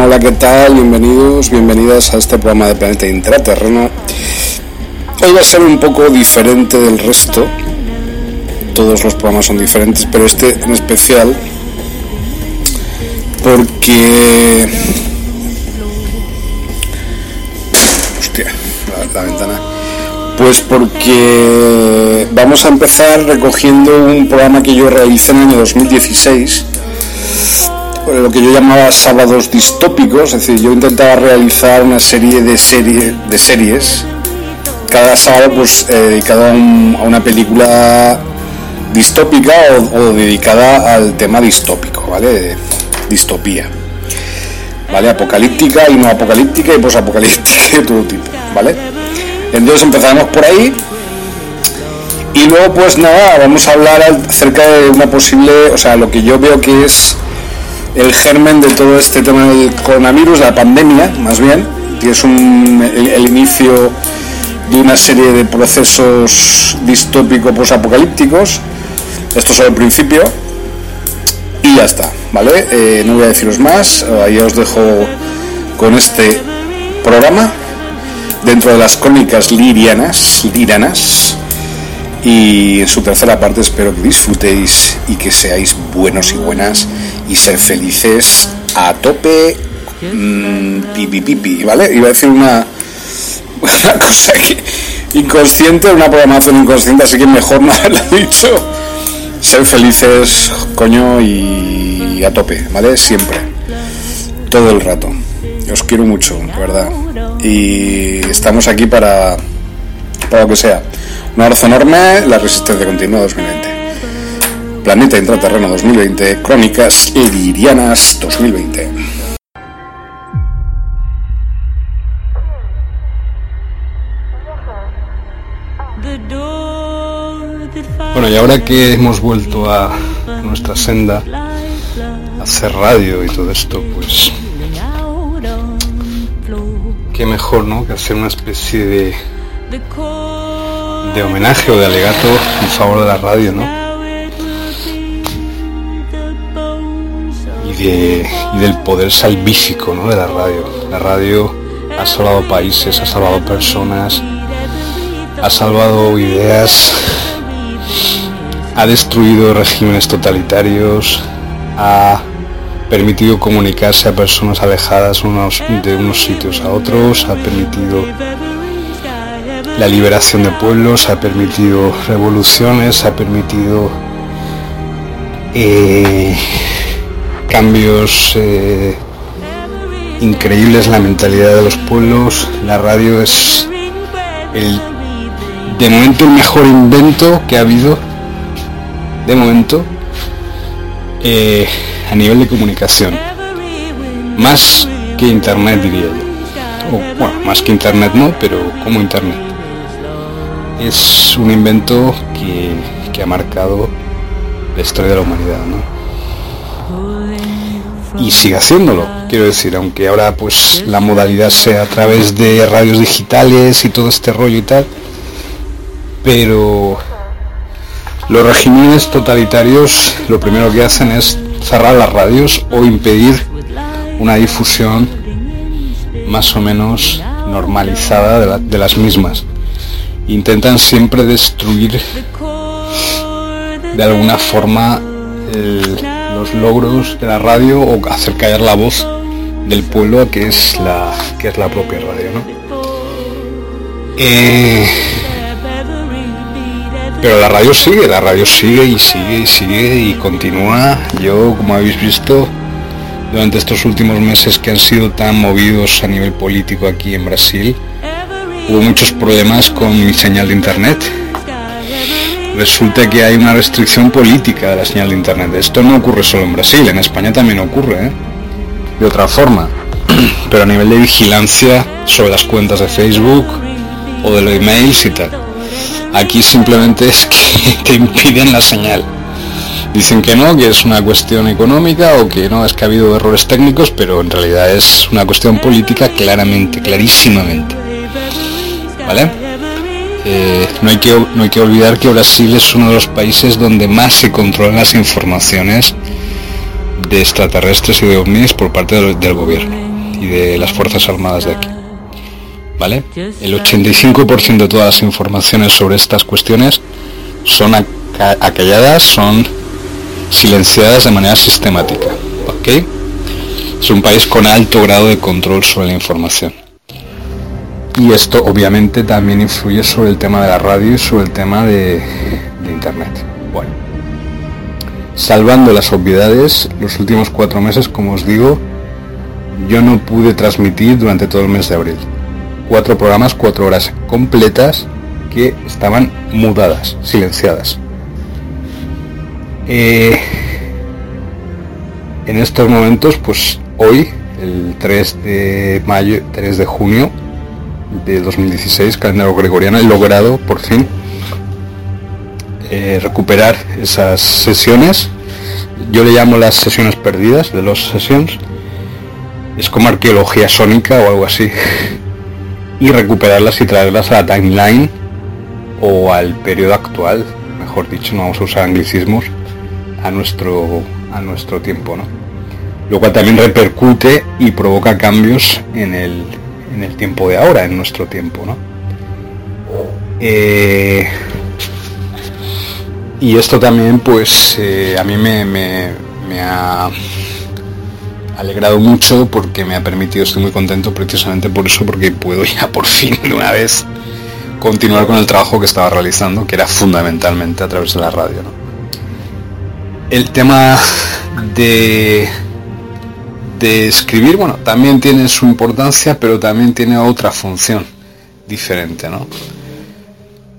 Hola, ¿qué tal? Bienvenidos, bienvenidas a este programa de Planeta Intraterreno. Hoy va a ser un poco diferente del resto. Todos los programas son diferentes, pero este en especial porque... Hostia, la ventana. Pues porque vamos a empezar recogiendo un programa que yo realicé en el año 2016 lo que yo llamaba sábados distópicos, es decir, yo intentaba realizar una serie de, serie, de series, cada sábado pues eh, dedicado a, un- a una película distópica o, dedicada al tema distópico, ¿vale? Distopía. ¿Vale? Apocalíptica y no apocalíptica y posapocalíptica de todo tipo, ¿vale? Entonces empezaremos por ahí y luego pues nada, vamos a hablar acerca de una posible, o sea, lo que yo veo que es el germen de todo este tema del coronavirus, la pandemia, más bien, que es un- el, inicio de una serie de procesos distópicos posapocalípticos. Esto es solo el principio. Y ya está, ¿vale? Eh, no voy a deciros más, ahí os dejo con este programa dentro de las crónicas lirianas, liranas. Y en su tercera parte espero que disfrutéis y que seáis buenos y buenas y ser felices a tope. mm, pipi pipi, ¿vale? Iba a decir una, una cosa que inconsciente, una programación inconsciente, así que mejor no haberla dicho. Ser felices, coño, y a tope, ¿vale? Siempre. Todo el rato. Os quiero mucho, verdad. Y estamos aquí para, para lo que sea. Un abrazo enorme, la resistencia continua 2020. Planeta Intraterreno 2020, Crónicas Lirianas 2020. Bueno, y ahora que hemos vuelto a nuestra senda, a hacer radio y todo esto, pues qué mejor, ¿no? Que hacer una especie de, de homenaje o de alegato en favor de la radio, ¿no? Y, de, y del poder salvífico, ¿no? De la radio. La radio ha salvado países, ha salvado personas, ha salvado ideas, ha destruido regímenes totalitarios, ha permitido comunicarse a personas alejadas unos, de unos sitios a otros, ha permitido la liberación de pueblos, ha permitido revoluciones, ha permitido eh, cambios eh, increíbles en la mentalidad de los pueblos. La radio es el, de momento el mejor invento que ha habido, de momento, eh, a nivel de comunicación. Más que internet diría yo. O, bueno, más que internet no, pero como internet. Es un invento que, que ha marcado la historia de la humanidad, ¿no? Y sigue haciéndolo, quiero decir, aunque ahora pues la modalidad sea a través de radios digitales y todo este rollo y tal, pero los regímenes totalitarios lo primero que hacen es cerrar las radios o impedir una difusión más o menos normalizada de, las mismas. Intentan siempre destruir de alguna forma los logros de la radio o hacer caer la voz del pueblo que es la que es la propia radio, eh, pero la radio sigue, la radio sigue y sigue y sigue y continúa. Yo, como habéis visto, durante estos últimos meses que han sido tan movidos a nivel político aquí en Brasil, hubo muchos problemas con mi señal de internet. Resulta que hay una restricción política de la señal de internet. Esto no ocurre solo en Brasil, en España también ocurre, ¿eh? de otra forma. Pero a nivel de vigilancia sobre las cuentas de Facebook o de los emails y tal Aquí simplemente es que te impiden la señal. Dicen que no, que es una cuestión económica o que no, es que ha habido errores técnicos, pero en realidad es una cuestión política claramente, clarísimamente. Eh, no, hay que, no hay que olvidar que Brasil es uno de los países donde más se controlan las informaciones de extraterrestres y de ovnis por parte del gobierno y de las Fuerzas Armadas de aquí. ¿vale? El 85% de todas las informaciones sobre estas cuestiones son acalladas, son silenciadas de manera sistemática, ¿ok? Es un país con alto grado de control sobre la información. Y esto obviamente también influye sobre el tema de la radio y sobre el tema de, Internet. Bueno, salvando las obviedades, los últimos cuatro meses, como os digo, yo no pude transmitir durante todo el mes de abril cuatro programas, cuatro horas completas que estaban mudadas, silenciadas. Eh, en estos momentos, pues hoy, el 3 de mayo, 3 de junio de 2016, calendario gregoriano, he logrado por fin eh, recuperar esas sesiones. Yo le llamo las sesiones perdidas de los sesiones. Es como arqueología sónica o algo así y recuperarlas y traerlas a la timeline o al periodo actual, mejor dicho, no vamos a usar anglicismos, a nuestro, a nuestro tiempo, ¿no? Lo cual también repercute y provoca cambios en el, en el tiempo de ahora, en nuestro tiempo, ¿no? Eh, y esto también, pues, eh, a mí me, ha alegrado mucho porque me ha permitido, estoy muy contento precisamente por eso, porque puedo ya por fin de una vez continuar con el trabajo que estaba realizando, que era fundamentalmente a través de la radio. El tema de, de escribir, bueno, también tiene su importancia, pero también tiene otra función diferente, ¿no?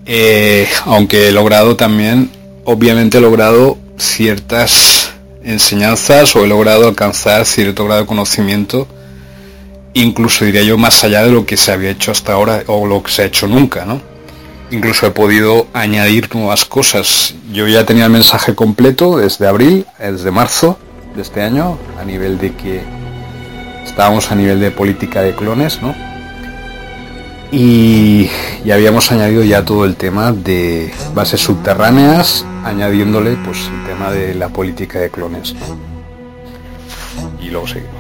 Eh, aunque he logrado también, obviamente he logrado ciertas enseñanzas o he logrado alcanzar cierto grado de conocimiento, incluso diría yo más allá de lo que se había hecho hasta ahora o lo que se ha hecho nunca, ¿no? Incluso he podido añadir nuevas cosas. Yo ya tenía el mensaje completo desde abril, desde marzo este año, a nivel de que estábamos a nivel de política de clones, ¿no? Y, y habíamos añadido ya todo el tema de bases subterráneas añadiéndole pues el tema de la política de clones. Y luego seguimos.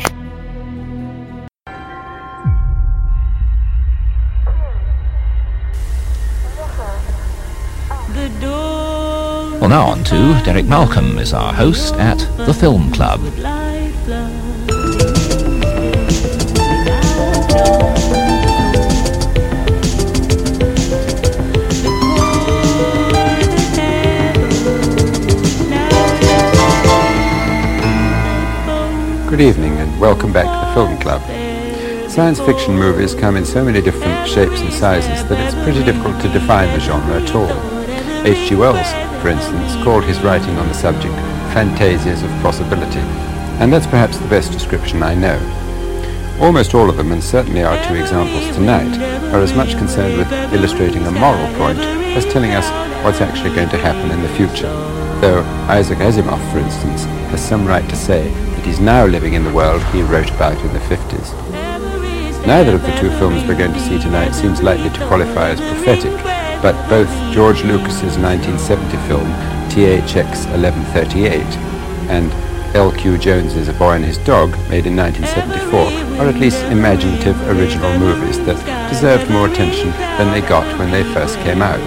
Now on to Derek Malcolm is our host at the Film Club. Good evening and welcome back to the Film Club. Science fiction movies come in so many different shapes and sizes that it's pretty difficult to define the genre at all. H.G. Wells, for instance, called his writing on the subject Fantasias of Possibility, and that's perhaps the best description I know. Almost all of them, and certainly our two examples tonight, are as much concerned with illustrating a moral point as telling us what's actually going to happen in the future. though Isaac Asimov, for instance, has some right to say that he's now living in the world he wrote about in the 50s. Neither of the two films we're going to see tonight seems likely to qualify as prophetic, but both George Lucas's 1970 film, THX 1138, and L.Q. Jones's A Boy and His Dog, made in 1974, are at least imaginative original movies that deserved more attention than they got when they first came out.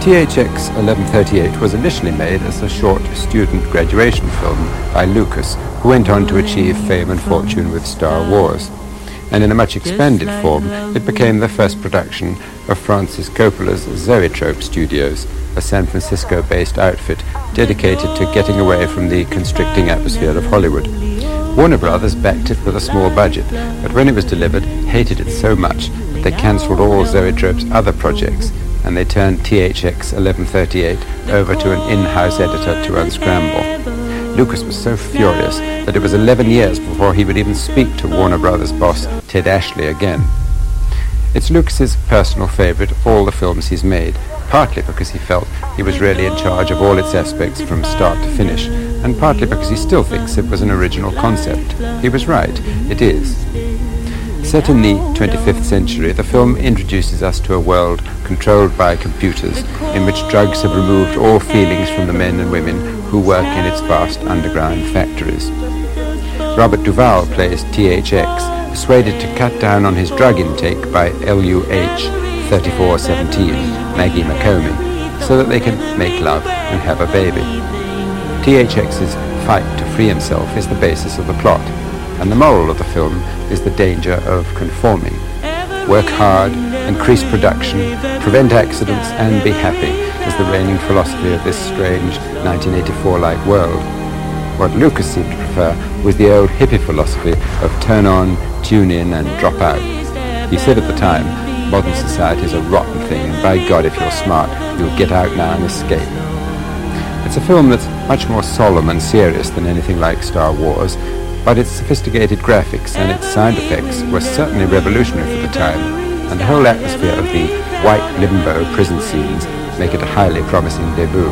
THX 1138 was initially made as a short student graduation film by Lucas, who went on to achieve fame and fortune with Star Wars. And in a much expanded form, it became the first production of Francis Coppola's Zoetrope Studios, a San Francisco-based outfit dedicated to getting away from the constricting atmosphere of Hollywood. Warner Brothers backed it with a small budget, but when it was delivered, hated it so much that they cancelled all Zoetrope's other projects, and they turned THX 1138 over to an in-house editor to unscramble. Lucas was so furious that it was 11 years before he would even speak to Warner Brothers boss Ted Ashley again. It's Lucas's personal favorite of all the films he's made, partly because he felt he was really in charge of all its aspects from start to finish, and partly because he still thinks it was an original concept. He was right, it is. Set in the 25th century, the film introduces us to a world controlled by computers in which drugs have removed all feelings from the men and women who work in its vast underground factories. Robert Duvall plays THX, persuaded to cut down on his drug intake by LUH 3417, Maggie McComey, so that they can make love and have a baby. THX's fight to free himself is the basis of the plot, and the moral of the film is the danger of conforming. Work hard, increase production, prevent accidents, and be happy is the reigning philosophy of this strange 1984-like world. What Lucas seemed to prefer was the old hippie philosophy of turn on, tune in, and drop out. He said at the time, modern society is a rotten thing, and by God, if you're smart, you'll get out now and escape. It's a film that's much more solemn and serious than anything like Star Wars, but its sophisticated graphics and its sound effects were certainly revolutionary for the time, and the whole atmosphere of the white limbo prison scenes make it a highly promising debut.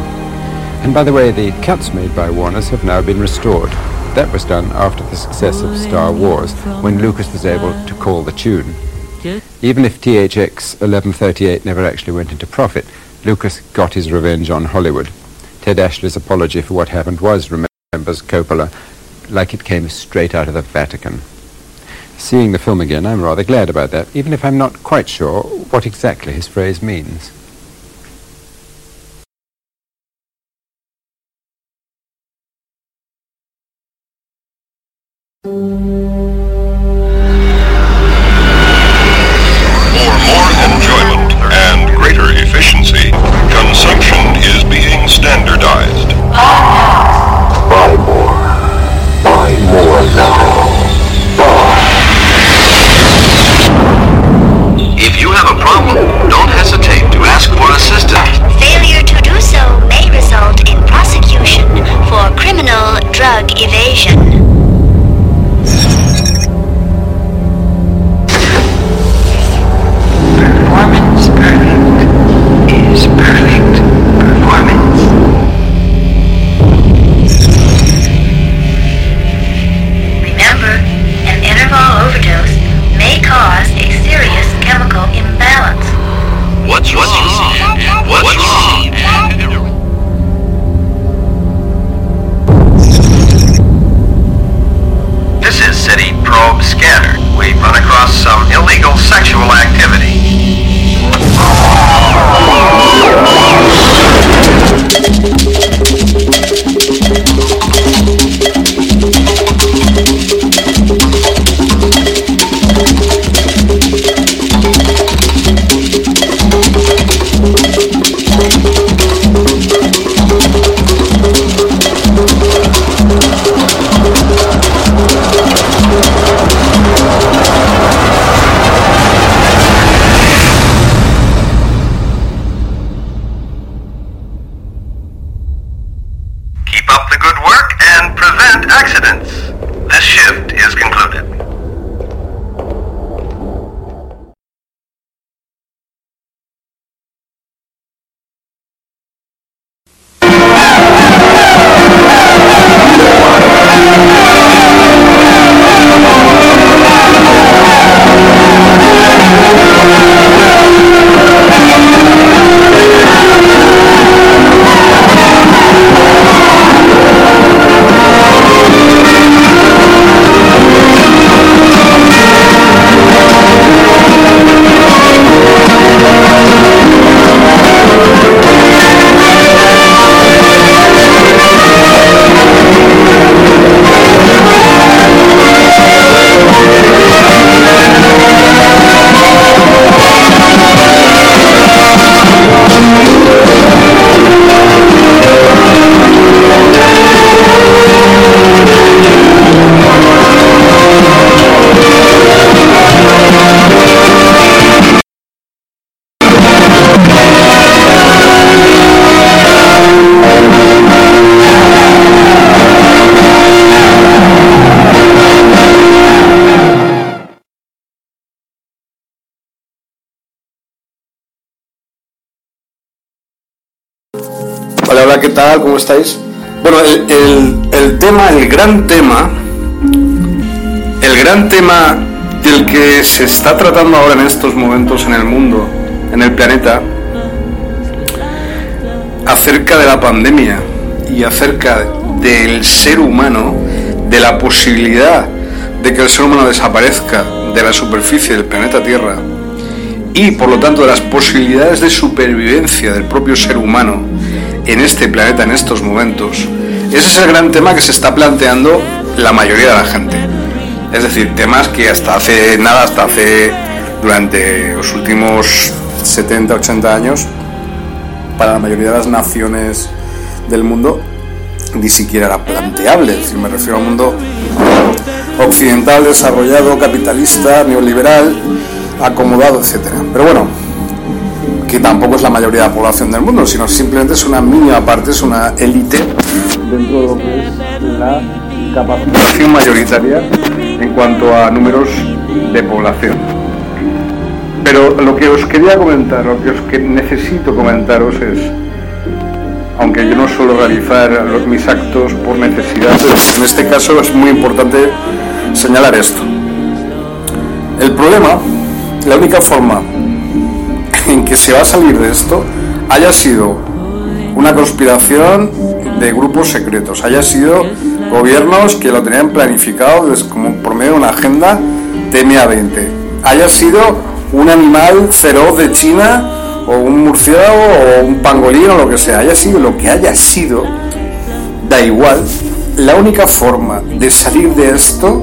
And by the way, the cuts made by Warners have now been restored. That was done after the success of Star Wars, when Lucas was able to call the tune. Even if THX 1138 never actually went into profit, Lucas got his revenge on Hollywood. Ted Ashley's apology for what happened was, remembers Coppola, like it came straight out of the Vatican. Seeing the film again, I'm rather glad about that, even if I'm not quite sure what exactly his phrase means. Good work and prevent accidents. This shift is concluded. ¿Qué tal? ¿Cómo estáis? Bueno, el, el- el tema, el gran tema, el gran tema del que se está tratando ahora en estos momentos en el mundo, en el planeta, acerca de la pandemia y acerca del ser humano, de la posibilidad de que el ser humano desaparezca de la superficie del planeta Tierra y por lo tanto de las posibilidades de supervivencia del propio ser humano en este planeta en estos momentos, ese es el gran tema que se está planteando la mayoría de la gente. Es decir, temas que hasta hace nada, hasta hace durante los últimos 70, 80 años, para la mayoría de las naciones del mundo ni siquiera era planteable. Es decir, me refiero al mundo occidental, desarrollado, capitalista, neoliberal, acomodado, etcétera. Pero bueno, que tampoco es la mayoría de la población del mundo, sino simplemente es una mínima parte, es una élite dentro de lo que es la capacitación mayoritaria en cuanto a números de población. Pero lo que os quería comentar, lo que os necesito comentaros es, aunque yo no suelo realizar mis actos por necesidad, en este caso es muy importante señalar esto. El problema, la única forma en que se va a salir de esto haya sido una conspiración de grupos secretos, haya sido gobiernos que lo tenían planificado des- como por medio de una agenda TMA20, haya sido un animal feroz de China o un murciélago o un pangolín o lo que sea, haya sido lo que haya sido, da igual, la única forma de salir de esto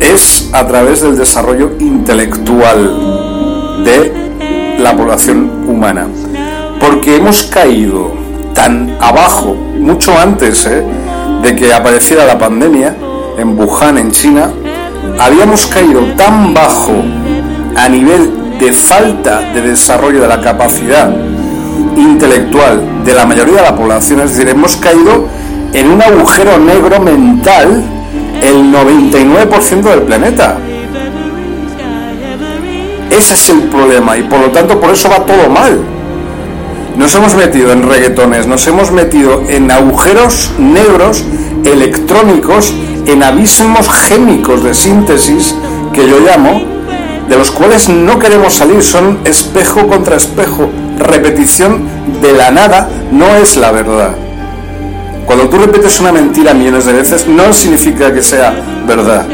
es a través del desarrollo intelectual de la población humana. Porque hemos caído tan abajo, mucho antes ¿eh? de que apareciera la pandemia en Wuhan, en China, habíamos caído tan bajo a nivel de falta de desarrollo de la capacidad intelectual de la mayoría de la población, es decir, hemos caído en un agujero negro mental el 99% del planeta. Ese es el problema y por lo tanto por eso va todo mal. Nos hemos metido en reggaetones, nos hemos metido en agujeros negros electrónicos, en abismos gémicos de síntesis que yo llamo, de los cuales no queremos salir, son espejo contra espejo, repetición de la nada no es la verdad. Cuando tú repites una mentira millones de veces no significa que sea verdad.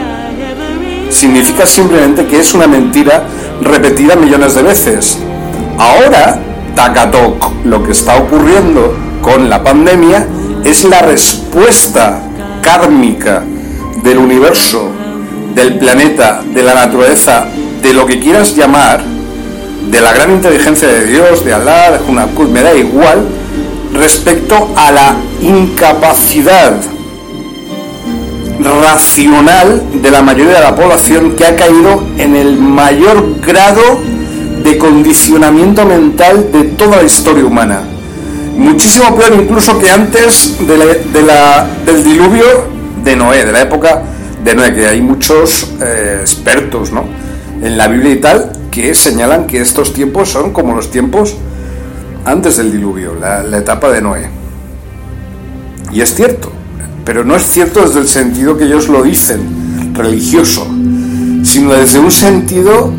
Significa simplemente que es una mentira repetida millones de veces. Ahora, Takatok, lo que está ocurriendo con la pandemia es la respuesta kármica del universo, del planeta, de la naturaleza, de lo que quieras llamar, de la gran inteligencia de Dios, de Alá, de Hunakut, me da igual, respecto a la incapacidad racional de la mayoría de la población que ha caído en el mayor grado de condicionamiento mental de toda la historia humana. Muchísimo peor incluso que antes de la- de la- del diluvio de Noé, de la época de Noé, que hay muchos eh, expertos ¿no? en la Biblia y tal que señalan que estos tiempos son como los tiempos antes del diluvio, la etapa de Noé. Y es cierto, pero no es cierto desde el sentido que ellos lo dicen, religioso, sino desde un sentido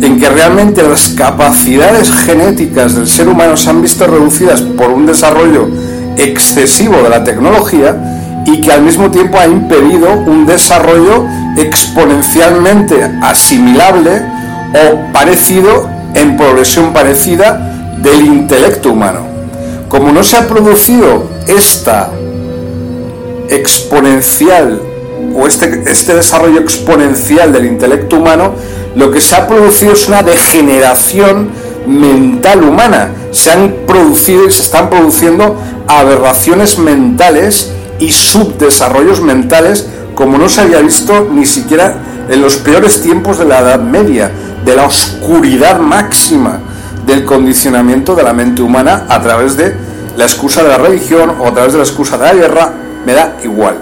en que realmente las capacidades genéticas del ser humano se han visto reducidas por un desarrollo excesivo de la tecnología y que al mismo tiempo ha impedido un desarrollo exponencialmente asimilable o parecido en progresión parecida del intelecto humano. Como no se ha producido esta exponencial o este, este desarrollo exponencial del intelecto humano, lo que se ha producido es una degeneración mental humana. Se han producido y se están produciendo aberraciones mentales y subdesarrollos mentales como no se había visto ni siquiera en los peores tiempos de la Edad Media, de la oscuridad máxima del condicionamiento de la mente humana a través de la excusa de la religión o a través de la excusa de la guerra, me da igual.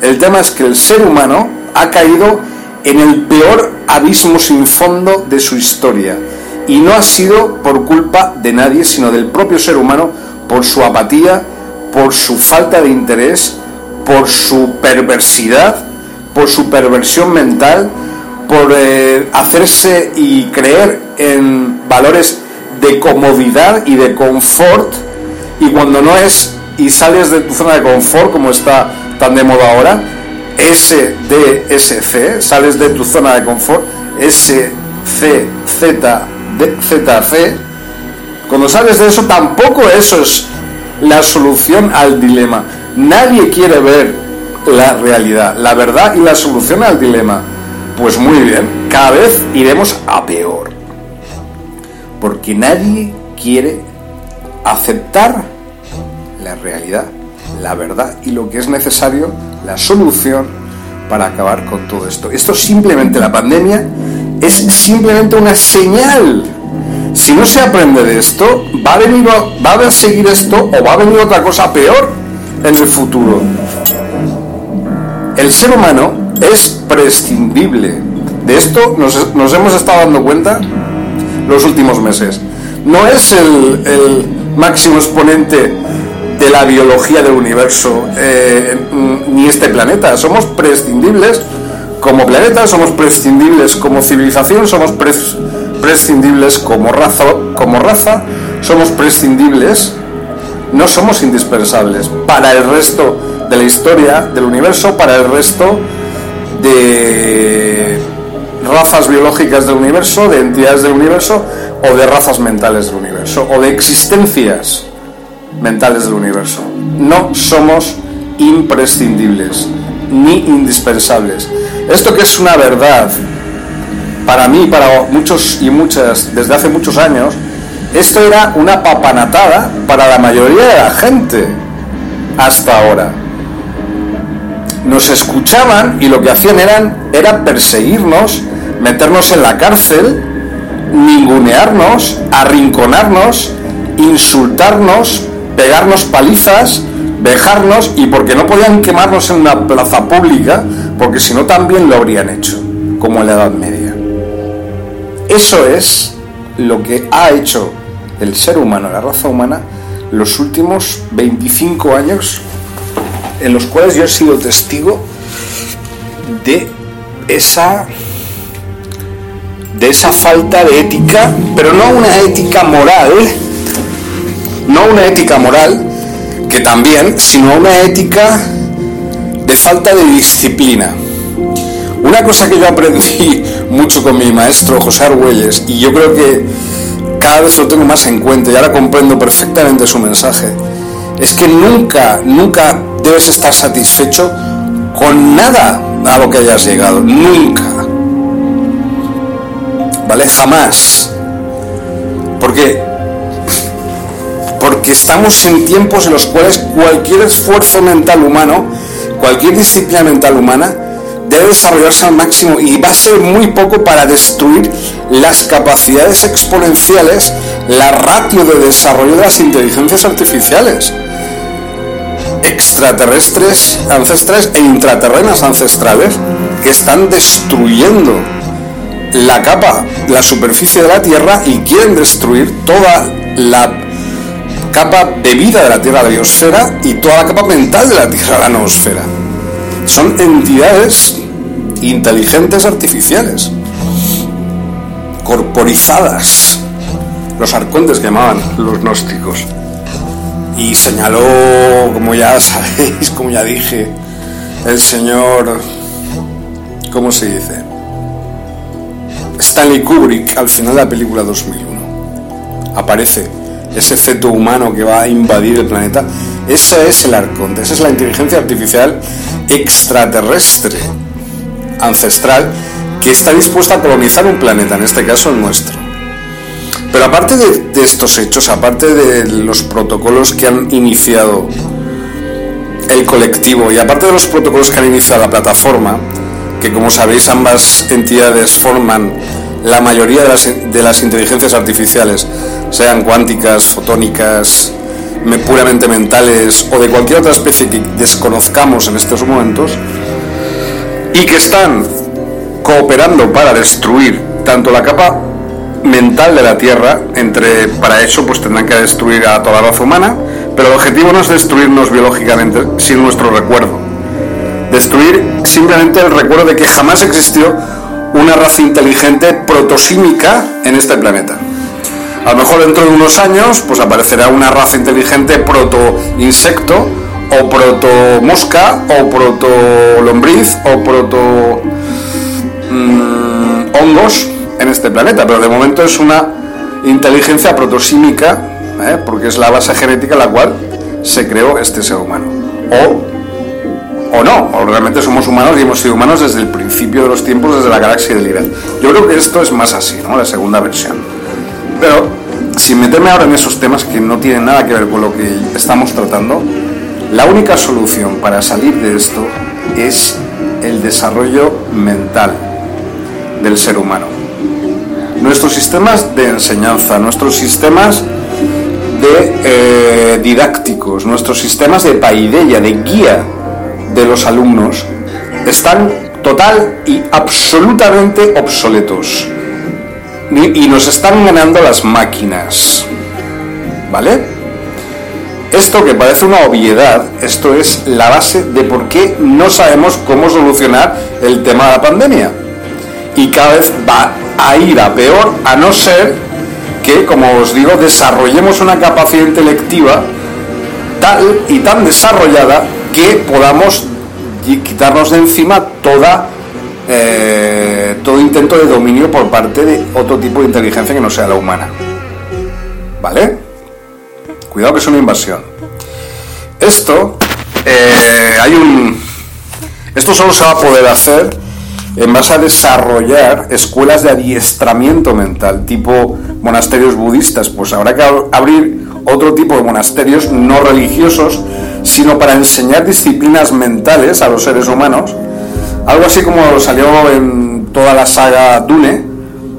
El tema es que el ser humano ha caído en el peor abismo sin fondo de su historia. Y no ha sido por culpa de nadie, sino del propio ser humano, por su apatía, por su falta de interés, por su perversidad, por su perversión mental, por eh, hacerse y creer en valores de comodidad y de confort, y cuando no es y sales de tu zona de confort, como está tan de moda ahora, SDSC, sales de tu zona de confort, SCZC, cuando sales de eso, tampoco eso es la solución al dilema. Nadie quiere ver la realidad, la verdad y la solución al dilema. Pues muy bien, cada vez iremos a peor. Porque nadie quiere aceptar la realidad, la verdad y lo que es necesario, la solución para acabar con todo esto. Esto simplemente, la pandemia es simplemente una señal. Si no se aprende de esto, va a, venir, va a seguir esto o va a venir otra cosa peor en el futuro. El ser humano es prescindible. De esto nos, hemos estado dando cuenta los últimos meses. No es el máximo exponente de la biología del universo, eh, ni este planeta. Somos prescindibles como planeta, somos prescindibles como civilización, somos prescindibles como raza, como raza, somos prescindibles, no somos indispensables para el resto de la historia del universo, para el resto de razas biológicas del universo, de entidades del universo o de razas mentales del universo o de existencias mentales del universo. No somos imprescindibles ni indispensables. Esto que es una verdad para mí, para muchos y muchas, desde hace muchos años, esto era una papanatada para la mayoría de la gente hasta ahora. Nos escuchaban y lo que hacían eran, era perseguirnos, meternos en la cárcel, ningunearnos, arrinconarnos, insultarnos, pegarnos palizas, dejarnos y porque no podían quemarnos en una plaza pública, porque si no también lo habrían hecho, como en la Edad Media. Eso es lo que ha hecho el ser humano, la raza humana, los últimos 25 años en los cuales yo he sido testigo de esa de esa falta de ética, pero no una ética moral, no una ética moral, que también, sino una ética de falta de disciplina. Una cosa que yo aprendí mucho con mi maestro José Argüelles, y yo creo que cada vez lo tengo más en cuenta y ahora comprendo perfectamente su mensaje, es que nunca, nunca debes estar satisfecho con nada a lo que hayas llegado, nunca. ¿Vale? Jamás. Porque estamos en tiempos en los cuales cualquier esfuerzo mental humano, cualquier disciplina mental humana, debe desarrollarse al máximo y va a ser muy poco para destruir las capacidades exponenciales, la ratio de desarrollo de las inteligencias artificiales. Extraterrestres ancestrales e intraterrenas ancestrales que están destruyendo la capa, la superficie de la Tierra y quieren destruir toda la capa de vida de la Tierra, la biosfera, y toda la capa mental de la Tierra, la noosfera. Son entidades inteligentes artificiales, corporizadas, los arcontes que llamaban los gnósticos. Y señaló, como ya sabéis, como ya dije, el señor, ¿cómo se dice? Stanley Kubrick al final de la película 2001. Aparece ese feto humano que va a invadir el planeta. Ese es el arconte, esa es la inteligencia artificial extraterrestre, ancestral, que está dispuesta a colonizar un planeta, en este caso el nuestro. Pero aparte de, de estos hechos, aparte de los protocolos que han iniciado el colectivo y aparte de los protocolos que han iniciado la plataforma, que como sabéis ambas entidades forman la mayoría de las, de las inteligencias artificiales, sean cuánticas, fotónicas, me- puramente mentales o de cualquier otra especie que desconozcamos en estos momentos, y que están cooperando para destruir tanto la capa mental de la Tierra. Entre, para eso pues tendrán que destruir a toda la raza humana, pero el objetivo no es destruirnos biológicamente, sino nuestro recuerdo. Destruir simplemente el recuerdo de que jamás existió una raza inteligente protosímica en este planeta. A lo mejor dentro de unos años pues aparecerá una raza inteligente proto-insecto o proto-mosca o proto-lombriz o proto... mm, en este planeta, pero de momento es una inteligencia protosímica, ¿eh? porque es la base genética en la cual se creó este ser humano. O, o no, o realmente somos humanos y hemos sido humanos desde el principio de los tiempos, desde la galaxia de Lyran. Yo creo que esto es más así, ¿no? La segunda versión. Pero, sin meterme ahora en esos temas que no tienen nada que ver con lo que estamos tratando, la única solución para salir de esto es el desarrollo mental del ser humano. Nuestros sistemas de enseñanza, nuestros sistemas de eh, didácticos, nuestros sistemas de paideia, de guía de los alumnos, están total y absolutamente obsoletos. Y nos están ganando las máquinas. ¿Vale? Esto que parece una obviedad, esto es la base de por qué no sabemos cómo solucionar el tema de la pandemia. Y cada vez va a ir a peor a no ser que, como os digo, desarrollemos una capacidad intelectiva tal y tan desarrollada que podamos quitarnos de encima toda eh, todo intento de dominio por parte de otro tipo de inteligencia que no sea la humana. ¿Vale? Cuidado que es una invasión. Esto, eh, hay un. Esto solo se va a poder hacer en base a desarrollar escuelas de adiestramiento mental, tipo monasterios budistas. Pues habrá que ab- abrir otro tipo de monasterios no religiosos, sino para enseñar disciplinas mentales a los seres humanos. Algo así como salió en toda la saga Dune,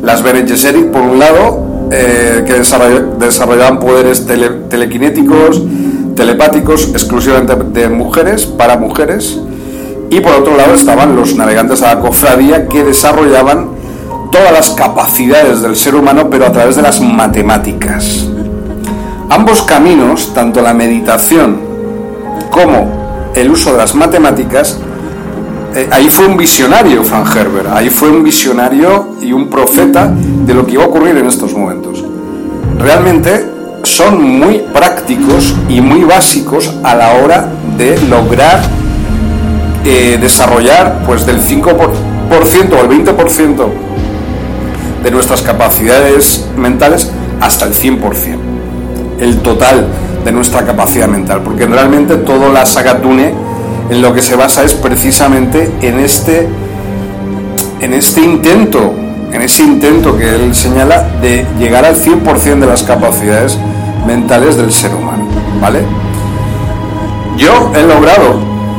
las Bene Gesserit, por un lado, eh, que desarroll- desarrollaban poderes tele- telequinéticos, telepáticos, exclusivamente de mujeres, para mujeres, y por otro lado estaban los navegantes a la cofradía que desarrollaban todas las capacidades del ser humano, pero a través de las matemáticas. Ambos caminos, tanto la meditación como el uso de las matemáticas, eh, ahí fue un visionario Frank Herbert, ahí fue un visionario y un profeta de lo que iba a ocurrir en estos momentos. Realmente son muy prácticos y muy básicos a la hora de lograr eh, desarrollar pues del 5% por, por ciento o el 20% de nuestras capacidades mentales hasta el 100%, el total de nuestra capacidad mental, porque realmente toda la saga Dune en lo que se basa es precisamente en este en este intento, en ese intento que él señala de llegar al 100% de las capacidades mentales del ser humano, ¿vale? Yo he logrado,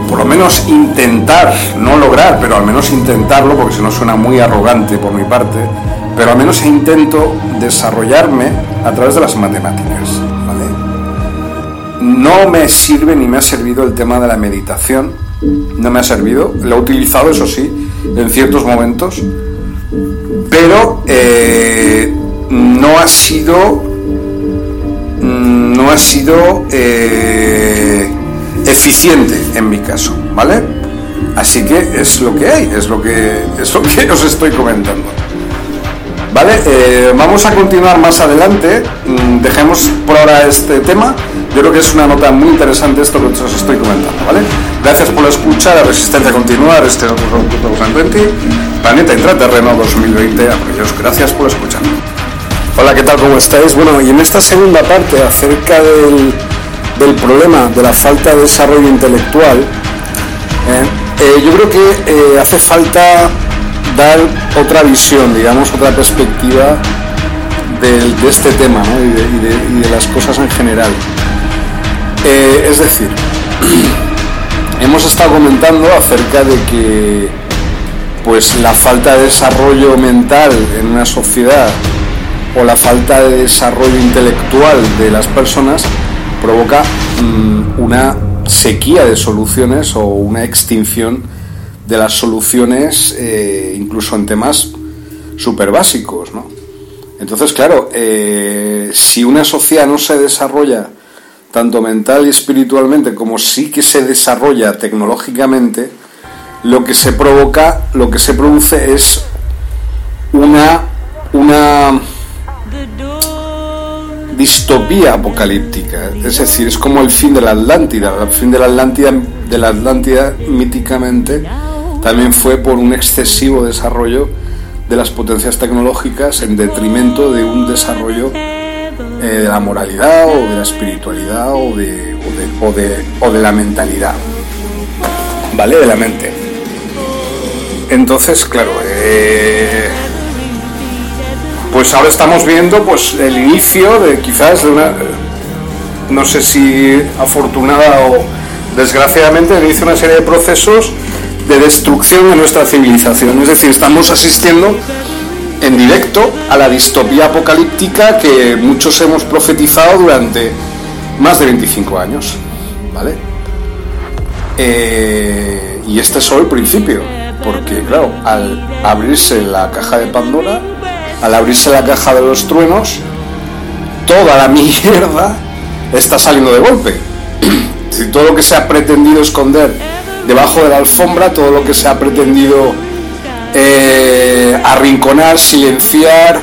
por lo menos intentar, no lograr, pero al menos intentarlo, porque si no suena muy arrogante por mi parte, pero al menos intento desarrollarme a través de las matemáticas. No me sirve ni me ha servido el tema de la meditación, no me ha servido, lo he utilizado, eso sí, en ciertos momentos, pero eh, no ha sido mm, no ha sido eh, eficiente en mi caso, ¿vale? Así que es lo que hay, es lo que es lo que os estoy comentando. Vale, eh, vamos a continuar más adelante. Mm, Dejemos por ahora este tema. Yo creo que es una nota muy interesante esto que os estoy comentando, ¿vale? Gracias por la escucha, la resistencia continua, este es 2020, Planeta Intraterreno 2020. Aquellos, gracias por escuchar. Hola, ¿qué tal? ¿Cómo estáis? Bueno, y en esta segunda parte acerca del, del problema de la falta de desarrollo intelectual, ¿eh? Eh, yo creo que hace falta otra visión, digamos, otra perspectiva del- de, este tema ¿no? de, de- y de las cosas en general. Eh, es decir, hemos estado comentando acerca de que pues la falta de desarrollo mental en una sociedad o la falta de desarrollo intelectual de las personas provoca mm, una sequía de soluciones o una extinción de las soluciones eh, incluso en temas súper básicos, ¿no? Entonces, claro, eh, si una sociedad no se desarrolla tanto mental y espiritualmente como sí que se desarrolla tecnológicamente, lo que se provoca, lo que se produce es una, una distopía apocalíptica. Es decir, es como el fin de la Atlántida. El fin de la Atlántida, de la Atlántida míticamente también fue por un excesivo desarrollo de las potencias tecnológicas en detrimento de un desarrollo eh, de la moralidad o de la espiritualidad o de, o de, o de la mentalidad. ¿Vale? De la mente. Entonces, claro, eh, pues ahora estamos viendo pues el inicio de quizás de una, no sé si afortunada o desgraciadamente, el inicio de una serie de procesos de destrucción de nuestra civilización. Es decir, estamos asistiendo en directo a la distopía apocalíptica que muchos hemos profetizado durante más de 25 años. ¿Vale? Eh, y este es solo el principio porque claro, al abrirse la caja de Pandora, al abrirse la caja de los truenos, toda la mierda está saliendo de golpe. Si todo lo que se ha pretendido esconder debajo de la alfombra, todo lo que se ha pretendido eh, arrinconar, silenciar,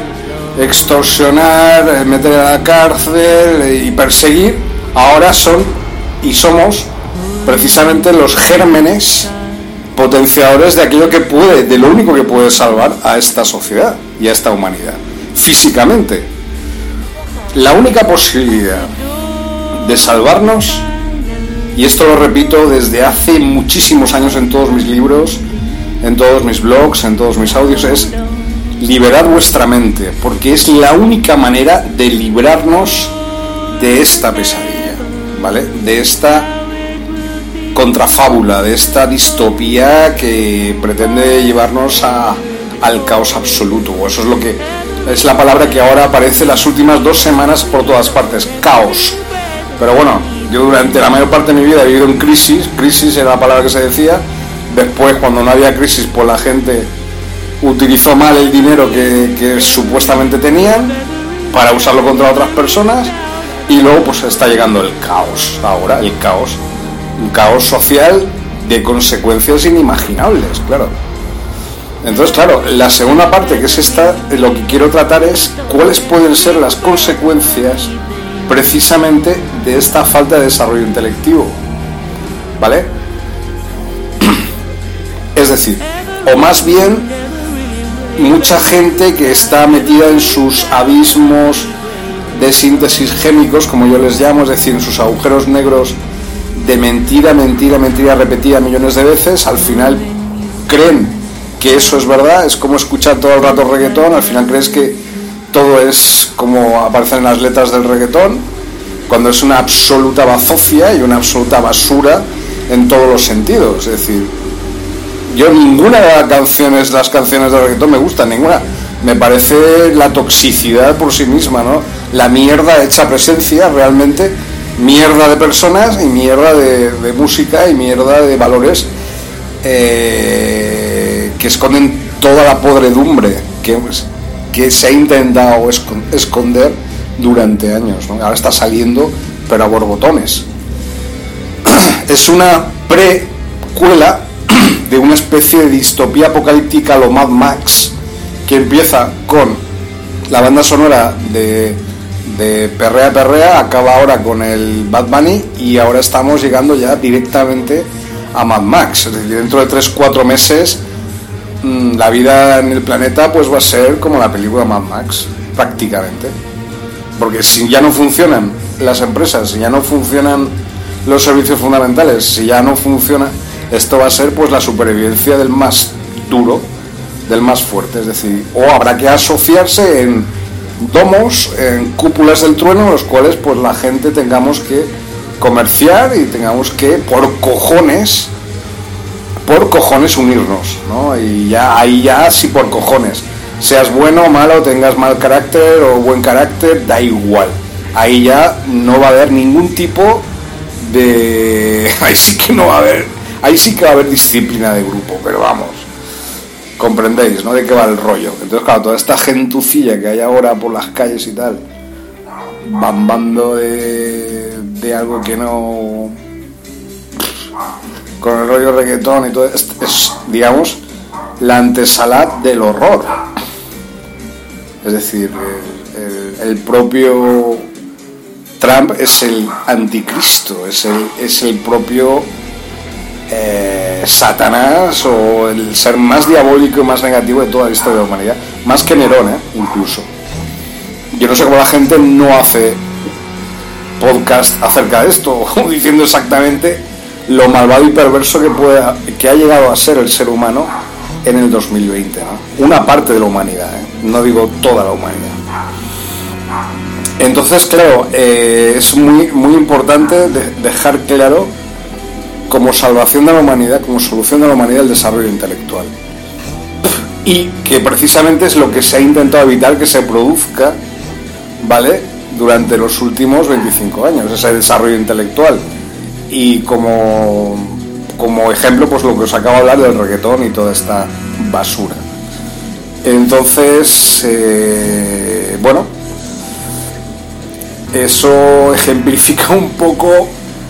extorsionar, eh, meter a la cárcel eh, y perseguir, ahora son y somos precisamente los gérmenes potenciadores de aquello que puede, de lo único que puede salvar a esta sociedad y a esta humanidad, físicamente. La única posibilidad de salvarnos, y esto lo repito desde hace muchísimos años en todos mis libros, en todos mis blogs, en todos mis audios, es liberar vuestra mente, porque es la única manera de librarnos de esta pesadilla, ¿vale? De esta contrafábula de esta distopía que pretende llevarnos a, al caos absoluto. Eso es lo que es la palabra que ahora aparece las últimas dos semanas por todas partes, caos. Pero bueno, yo durante la mayor parte de mi vida he vivido en crisis, crisis era la palabra que se decía. Después, cuando no había crisis, pues la gente utilizó mal el dinero que, que supuestamente tenían para usarlo contra otras personas y luego pues está llegando el caos ahora, el caos un caos social de consecuencias inimaginables, claro. Entonces, claro, la segunda parte, que es esta, lo que quiero tratar es cuáles pueden ser las consecuencias precisamente de esta falta de desarrollo intelectivo. ¿Vale? Es decir, o más bien, mucha gente que está metida en sus abismos de síntesis gémicos, como yo les llamo, es decir, en sus agujeros negros de mentira, mentira, mentira repetida millones de veces, al final creen que eso es verdad, es como escuchar todo el rato reggaetón, al final crees que todo es como aparecen en las letras del reggaetón, cuando es una absoluta bazofia y una absoluta basura en todos los sentidos, es decir, yo ninguna de las canciones, las canciones de reggaetón me gustan, ninguna. Me parece la toxicidad por sí misma, ¿no? La mierda hecha presencia realmente mierda de personas y mierda de, música y mierda de valores eh, que esconden toda la podredumbre que, que se ha intentado esconder durante años. Ahora está saliendo, pero a borbotones. Es una precuela de una especie de distopía apocalíptica, lo Mad Max, que empieza con la banda sonora de de Perrea Perrea acaba ahora con el Bad Bunny y ahora estamos llegando ya directamente a Mad Max. Es decir, dentro de 3-4 meses mm, la vida en el planeta pues va a ser como la película Mad Max, prácticamente. Porque si ya no funcionan las empresas, si ya no funcionan los servicios fundamentales, si ya no funciona, esto va a ser pues la supervivencia del más duro, del más fuerte. Es decir, o habrá que asociarse en domos, en cúpulas del trueno, en los cuales pues la gente tengamos que comerciar y tengamos que, por cojones, por cojones unirnos, ¿no? Y ya, ahí ya sí por cojones. Seas bueno o malo, tengas mal carácter o buen carácter, da igual. Ahí ya no va a haber ningún tipo de... Ahí sí que no va a haber... Ahí sí que va a haber disciplina de grupo, pero vamos. comprendéis, ¿no? De qué va el rollo. Entonces, claro, toda esta gentucilla que hay ahora por las calles y tal, bambando de, de algo que no... Con el rollo reggaetón y todo, es, digamos, la antesala del horror. Es decir, el, propio Trump es el anticristo, es el, es el propio eh, Satanás o el ser más diabólico y más negativo de toda la historia de la humanidad, más que Nerón, ¿eh? incluso. Yo no sé cómo la gente no hace podcast acerca de esto, diciendo exactamente lo malvado y perverso que, puede, que ha llegado a ser el ser humano en el 2020. ¿no? Una parte de la humanidad, ¿eh? No digo toda la humanidad. Entonces, claro, eh, es muy, muy importante de- dejar claro como salvación de la humanidad, como solución de la humanidad el desarrollo intelectual. Y que precisamente es lo que se ha intentado evitar que se produzca, ¿vale? Durante los últimos 25 años, ese desarrollo intelectual. Y como, como ejemplo, pues lo que os acabo de hablar del reggaetón y toda esta basura. Entonces, eh, bueno, eso ejemplifica un poco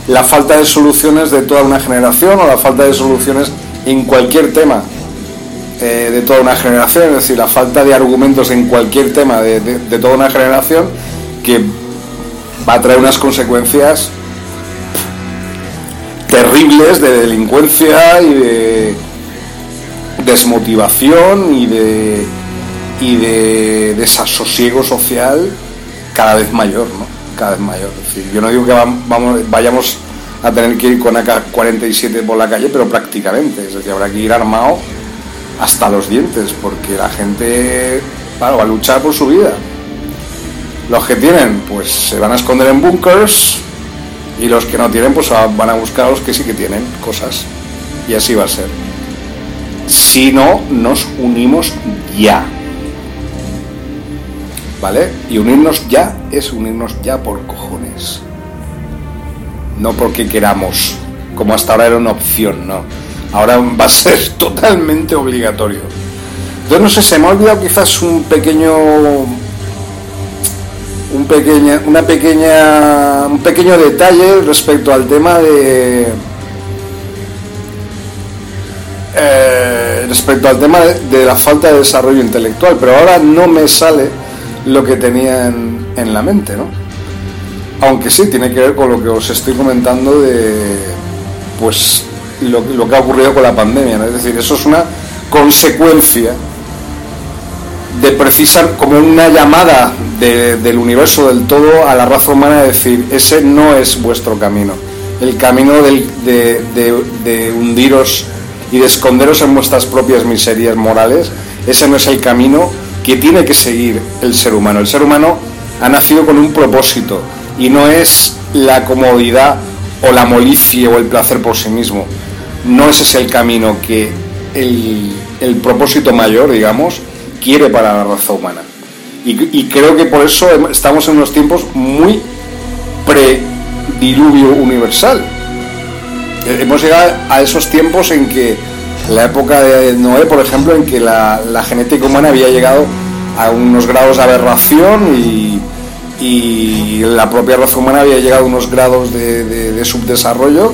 la falta de soluciones de toda una generación o la falta de soluciones en cualquier tema eh, de toda una generación, es decir, la falta de argumentos en cualquier tema de, toda una generación que va a traer unas consecuencias terribles de delincuencia y de desmotivación y de, y de desasosiego social cada vez mayor, ¿no? Cada vez mayor. Yo no digo que vayamos a tener que ir con AK-47 por la calle, pero prácticamente. Es decir, habrá que ir armado hasta los dientes, porque la gente claro, va a luchar por su vida. Los que tienen, pues se van a esconder en bunkers, y los que no tienen, pues van a buscar a los que sí que tienen cosas. Y así va a ser. Si no, nos unimos ya. ¿Vale? Y unirnos ya es unirnos ya por cojones. No porque queramos, como hasta ahora era una opción, no. Ahora va a ser totalmente obligatorio. Yo no sé, se me ha olvidado quizás un pequeño un pequeña, una pequeña, un pequeño detalle respecto al tema de eh, respecto al tema de, la falta de desarrollo intelectual, pero ahora no me sale lo que tenía en, la mente, ¿no? Aunque sí tiene que ver con lo que os estoy comentando de pues lo, que ha ocurrido con la pandemia. Es decir, eso es una consecuencia de precisar como una llamada de- del universo del todo a la raza humana de decir ese no es vuestro camino el camino de hundiros y de esconderos en vuestras propias miserias morales ese no es el camino que tiene que seguir el ser humano el ser humano ha nacido con un propósito y no es la comodidad o la molicie o el placer por sí mismo no ese es el camino que el, propósito mayor, digamos, quiere para la raza humana. Y, y creo que por eso estamos en unos tiempos muy pre-diluvio universal. Eh, Hemos llegado a esos tiempos en que la época de Noé, por ejemplo, en que la, genética humana había llegado a unos grados de aberración y, la propia raza humana había llegado a unos grados de subdesarrollo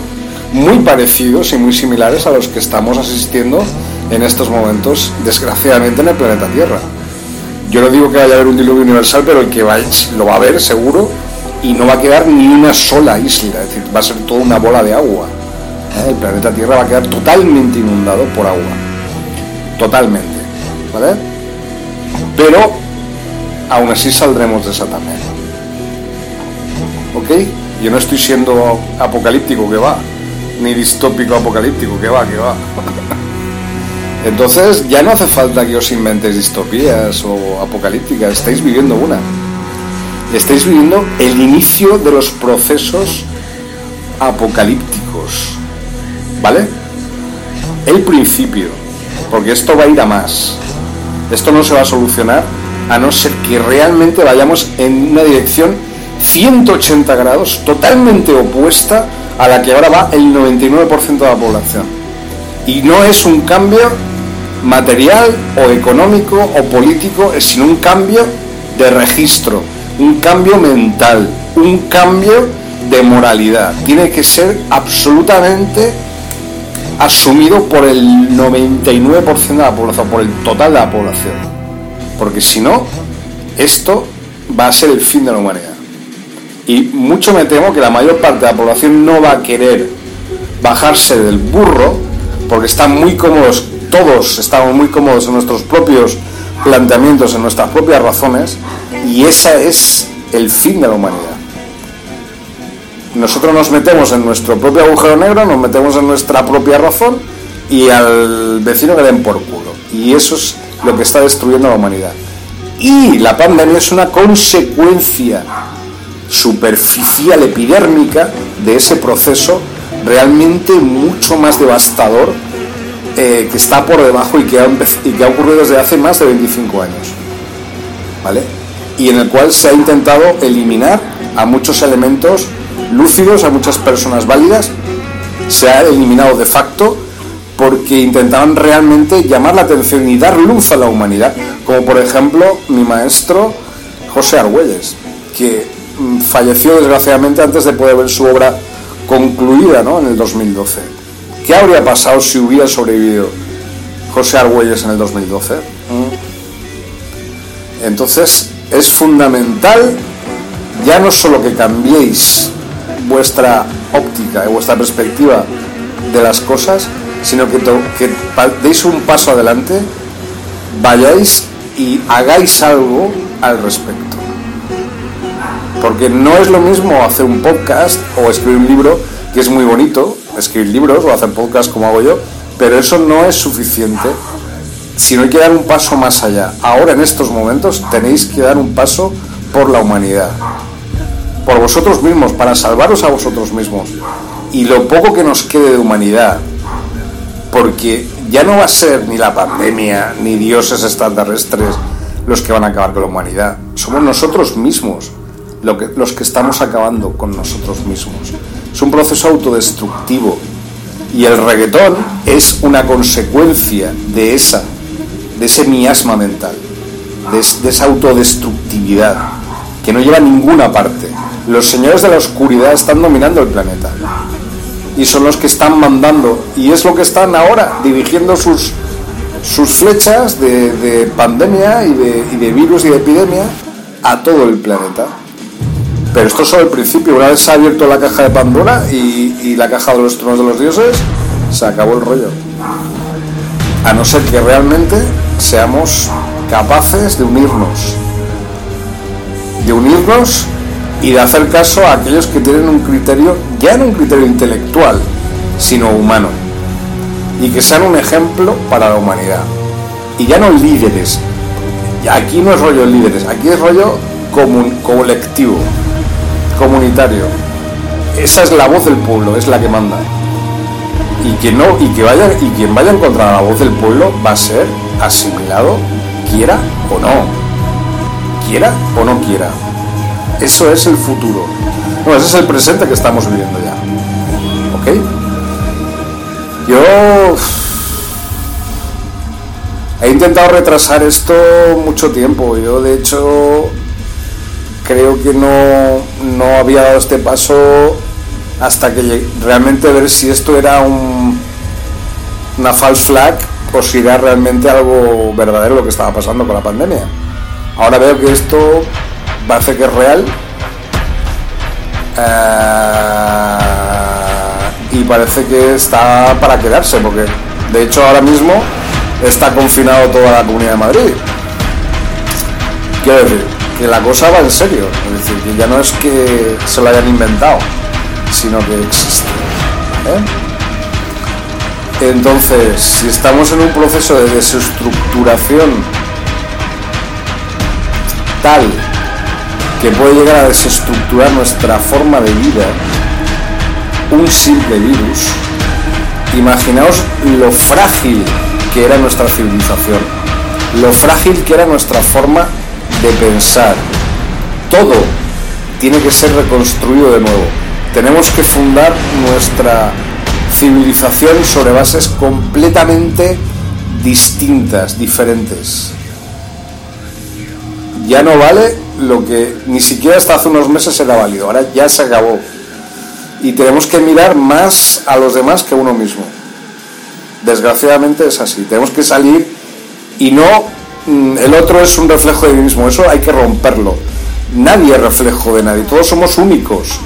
muy parecidos y muy similares a los que estamos asistiendo en estos momentos, desgraciadamente, en el planeta Tierra. Yo no digo que vaya a haber un diluvio universal, pero el que va, lo va a haber seguro y no va a quedar ni una sola isla, es decir, va a ser toda una bola de agua. ¿Eh? El planeta Tierra va a quedar totalmente inundado por agua. Totalmente. ¿Vale? Pero aún así saldremos de esa también. ¿Ok? Yo no estoy siendo apocalíptico, que va. Ni distópico apocalíptico, que va, que va. Entonces ya no hace falta que os inventéis distopías o apocalípticas, estáis viviendo una. Estáis viviendo el inicio de los procesos apocalípticos. ¿Vale? El principio. Porque esto va a ir a más. Esto no se va a solucionar a no ser que realmente vayamos en una dirección 180 grados, totalmente opuesta a la que ahora va el 99% de la población. Y no es un cambio material o económico o político, sino un cambio de registro, un cambio mental, un cambio de moralidad. Tiene que ser absolutamente asumido por el 99% de la población, por el total de la población. Porque si no, esto va a ser el fin de la humanidad. Y mucho me temo que la mayor parte de la población no va a querer bajarse del burro, porque están muy cómodos, todos estamos muy cómodos en nuestros propios planteamientos, en nuestras propias razones, y ese es el fin de la humanidad. Nosotros nos metemos en nuestro propio agujero negro, nos metemos en nuestra propia razón y al vecino que den por culo. Y eso es lo que está destruyendo a la humanidad. Y la pandemia es una consecuencia superficial epidérmica de ese proceso realmente mucho más devastador eh, que está por debajo y que, ha y que ha ocurrido desde hace más de 25 años. ¿Vale? Y en el cual se ha intentado eliminar a muchos elementos lúcidos, a muchas personas válidas, se ha eliminado de facto porque intentaban realmente llamar la atención y dar luz a la humanidad, como por ejemplo mi maestro José Argüelles, que mm, falleció desgraciadamente antes de poder ver su obra concluida ¿no? en el 2012. ¿Qué habría pasado si hubiera sobrevivido José Argüelles en el 2012? ¿Mm? Entonces es fundamental ya no solo que cambiéis vuestra óptica y vuestra perspectiva de las cosas, sino que, que deis un paso adelante, vayáis y hagáis algo al respecto. Porque no es lo mismo hacer un podcast o escribir un libro, que es muy bonito, escribir libros o hacer podcast como hago yo, pero eso no es suficiente, sino hay que dar un paso más allá. Ahora en estos momentos tenéis que dar un paso por la humanidad, por vosotros mismos, para salvaros a vosotros mismos. Y lo poco que nos quede de humanidad, porque ya no va a ser ni la pandemia ni dioses extraterrestres los que van a acabar con la humanidad. Somos nosotros mismos que- los que estamos acabando con nosotros mismos. Es un proceso autodestructivo y el reggaetón es una consecuencia de esa, de ese miasma mental, de esa autodestructividad que no lleva a ninguna parte. Los señores de la oscuridad están dominando el planeta. Y son los que están mandando y es lo que están ahora dirigiendo sus sus flechas de, de pandemia y de, virus y de epidemia a todo el planeta. Pero esto es solo el principio. Una vez se ha abierto la caja de Pandora y la caja de los tronos de los dioses se acabó el rollo. A no ser que realmente seamos capaces de unirnos de unirnos y de hacer caso a aquellos que tienen un criterio, ya no un criterio intelectual, sino humano, y que sean un ejemplo para la humanidad. Y ya no líderes, aquí no es rollo líderes, aquí es rollo comun- colectivo, comunitario. Esa es la voz del pueblo, es la que manda. Y quien no, y que vaya, y quien vaya en contra la voz del pueblo va a ser asimilado, quiera o no. Quiera o no quiera. Eso es el futuro. No, ese es el presente que estamos viviendo ya. ¿Ok? Yo he intentado retrasar esto mucho tiempo. Yo, de hecho, creo que no, no había dado este paso hasta que realmente ver si esto era un, una false flag o si era realmente algo verdadero lo que estaba pasando con la pandemia. Ahora veo que esto parece que es real eh, y parece que está para quedarse porque de hecho ahora mismo está confinado toda la comunidad de Madrid. Quiero decir, que la cosa va en serio, es decir, que ya no es que se lo hayan inventado, sino que existe. ¿eh? Entonces, si estamos en un proceso de desestructuración tal que puede llegar a desestructurar nuestra forma de vida, un simple virus, imaginaos lo frágil que era nuestra civilización, lo frágil que era nuestra forma de pensar. Todo tiene que ser reconstruido de nuevo. Tenemos que fundar nuestra civilización sobre bases completamente distintas, diferentes. Ya no vale lo que ni siquiera hasta hace unos meses era válido, ahora ya se acabó. Y tenemos que mirar más a los demás que a uno mismo. Desgraciadamente es así, tenemos que salir y no mm, el otro es un reflejo de mí mismo, eso hay que romperlo. Nadie es reflejo de nadie, todos somos únicos.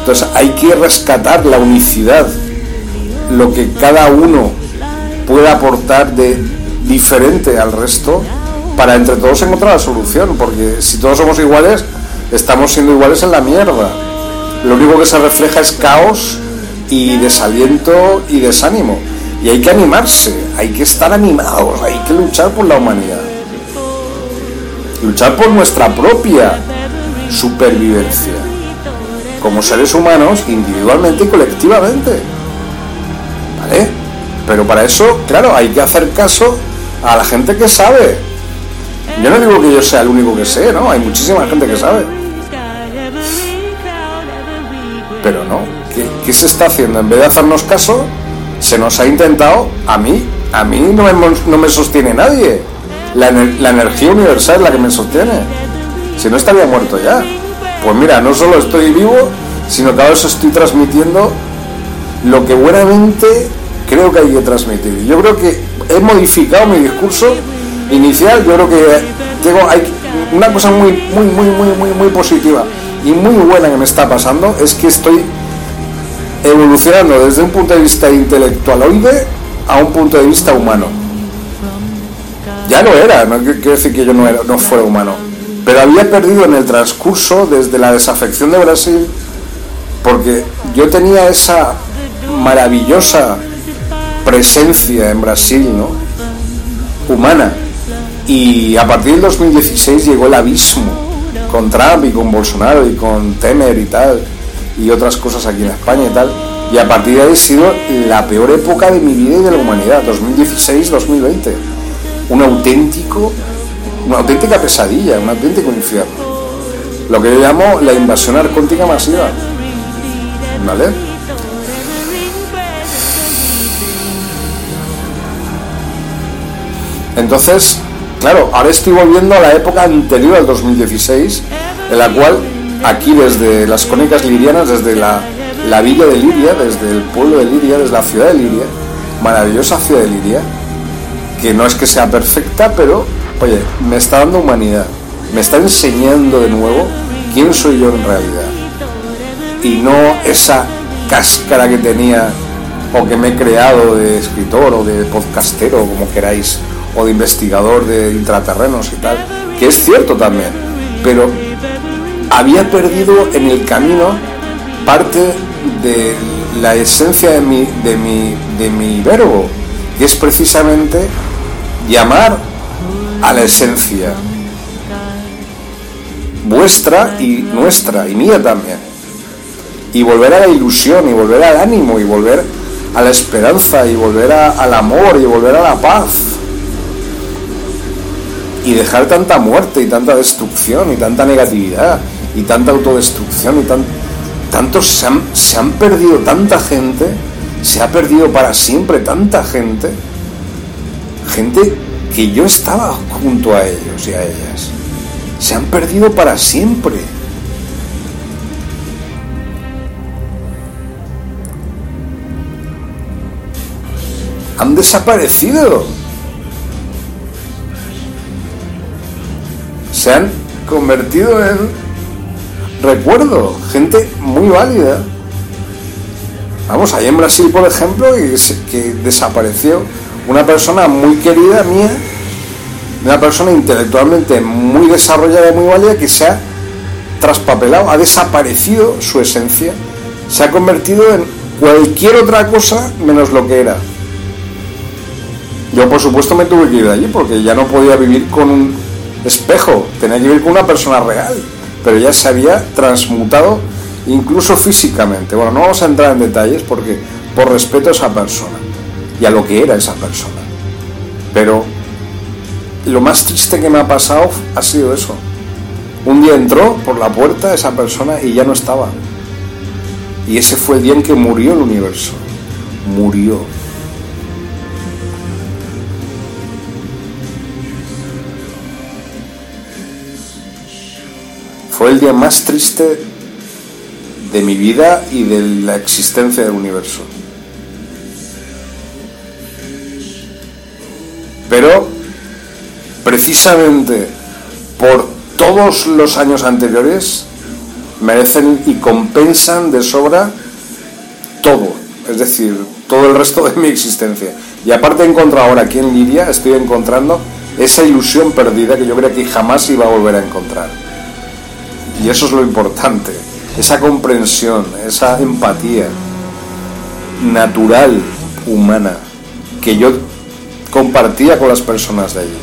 Entonces hay que rescatar la unicidad, lo que cada uno puede aportar de diferente al resto para entre todos encontrar la solución, porque si todos somos iguales, estamos siendo iguales en la mierda. Lo único que se refleja es caos y desaliento y desánimo. Y hay que animarse, hay que estar animados, hay que luchar por la humanidad. Luchar por nuestra propia supervivencia, como seres humanos, individualmente y colectivamente. ¿Vale? Pero para eso, claro, hay que hacer caso a la gente que sabe. Yo no digo que yo sea el único que sé, ¿no? Hay muchísima gente que sabe. Pero no, ¿qué, se está haciendo? En vez de hacernos caso, se nos ha intentado, a mí, a mí no me, no me sostiene nadie. La, ener- la energía universal es la que me sostiene. Si no estaría muerto ya. Pues mira, no solo estoy vivo, sino que ahora estoy transmitiendo lo que buenamente creo que hay que transmitir. Yo creo que he modificado mi discurso inicial, yo creo que tengo hay una cosa muy muy muy muy muy muy positiva y muy buena que me está pasando es que estoy evolucionando desde un punto de vista intelectualoide a un punto de vista humano. Ya lo era, no qu- quiero decir que yo no, era, no fuera humano, pero había perdido en el transcurso desde la desafección de Brasil, porque yo tenía esa maravillosa presencia en Brasil, ¿no? Humana. Y a partir del 2016 llegó el abismo con Trump y con Bolsonaro y con Temer y tal, y otras cosas aquí en España y tal. Y a partir de ahí ha sido la peor época de mi vida y de la humanidad, 2016-2020. Un auténtico, una auténtica pesadilla, un auténtico infierno. Lo que yo llamo la invasión narcótica masiva. ¿Vale? Entonces, claro, ahora estoy volviendo a la época anterior al 2016, en la cual aquí desde las crónicas lirianas, desde la, la villa de Liria, desde el pueblo de Liria, desde la ciudad de Liria, maravillosa ciudad de Liria, que no es que sea perfecta, pero, oye, me está dando humanidad, me está enseñando de nuevo quién soy yo en realidad. Y no esa cáscara que tenía o que me he creado de escritor o de podcastero, como queráis, de investigador de intraterrenos y tal, que es cierto también, pero había perdido en el camino parte de la esencia de mi, de mi, de mi verbo, que es precisamente llamar a la esencia vuestra y nuestra y mía también. Y volver a la ilusión y volver al ánimo y volver a la esperanza y volver al amor y volver a la paz y dejar tanta muerte y tanta destrucción y tanta negatividad y tanta autodestrucción y tan, tantos se han, se han perdido tanta gente se ha perdido para siempre tanta gente gente que yo estaba junto a ellos y a ellas se han perdido para siempre han desaparecido. Han convertido en recuerdo, gente muy válida. Vamos, ahí en Brasil, por ejemplo, que, desapareció una persona muy querida mía, una persona intelectualmente muy desarrollada muy válida que se ha traspapelado, ha desaparecido su esencia, se ha convertido en cualquier otra cosa menos lo que era. Yo, por supuesto, me tuve que ir de allí porque ya no podía vivir con un espejo, tenía que vivir con una persona real, pero ya se había transmutado incluso físicamente. Bueno, no vamos a entrar en detalles porque por respeto a esa persona y a lo que era esa persona. Pero lo más triste que me ha pasado ha sido eso. Un día entró por la puerta esa persona y ya no estaba. Y ese fue el día en que murió el universo. Murió. Fue el día más triste de mi vida y de la existencia del universo. Pero precisamente por todos los años anteriores merecen y compensan de sobra todo, es decir, todo el resto de mi existencia. Y aparte he encontrado ahora aquí en Liria, estoy encontrando esa ilusión perdida que yo creía que jamás iba a volver a encontrar. Y eso es lo importante, esa comprensión, esa empatía natural, humana, que yo compartía con las personas de allí.